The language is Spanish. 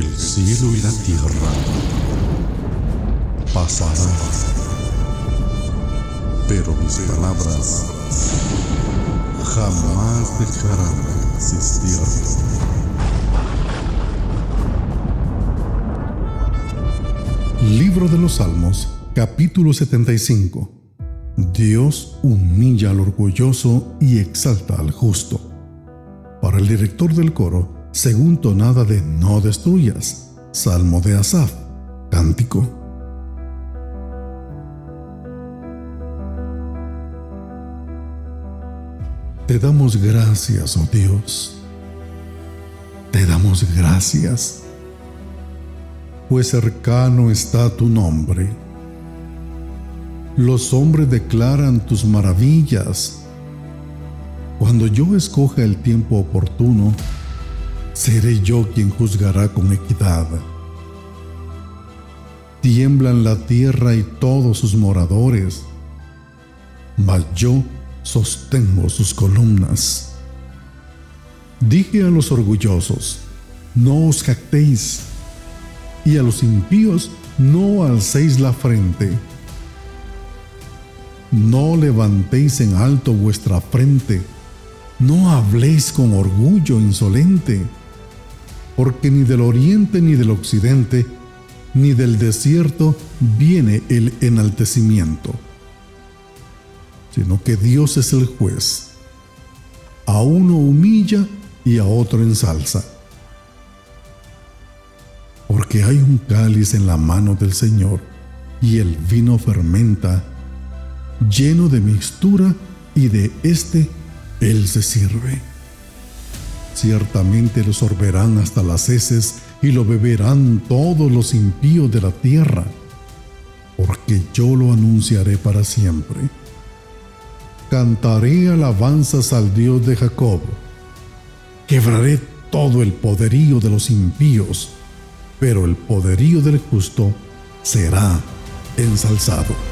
cielo y la tierra pasarán, pero mis palabras jamás dejarán de existir. Libro de los Salmos, capítulo 75. Dios humilla al orgulloso y exalta al justo. Para el director del coro, según tonada de No destruyas, Salmo de Asaf, cántico. Te damos gracias, oh Dios. Te damos gracias, pues cercano está tu nombre. Los hombres declaran tus maravillas. Cuando yo escoja el tiempo oportuno, seré yo quien juzgará con equidad. Tiemblan la tierra y todos sus moradores, mas yo sostengo sus columnas. Dije a los orgullosos, no os jactéis, y a los impíos no alcéis la frente. No levantéis en alto vuestra frente, no habléis con orgullo insolente porque ni del oriente ni del occidente, ni del desierto viene el enaltecimiento, sino que Dios es el juez. A uno humilla y a otro ensalza. Porque hay un cáliz en la mano del Señor y el vino fermenta, lleno de mixtura y de éste Él se sirve. Ciertamente lo sorberán hasta las heces y lo beberán todos los impíos de la tierra, porque yo lo anunciaré para siempre. Cantaré alabanzas al Dios de Jacob. Quebraré todo el poderío de los impíos, pero el poderío del justo será ensalzado.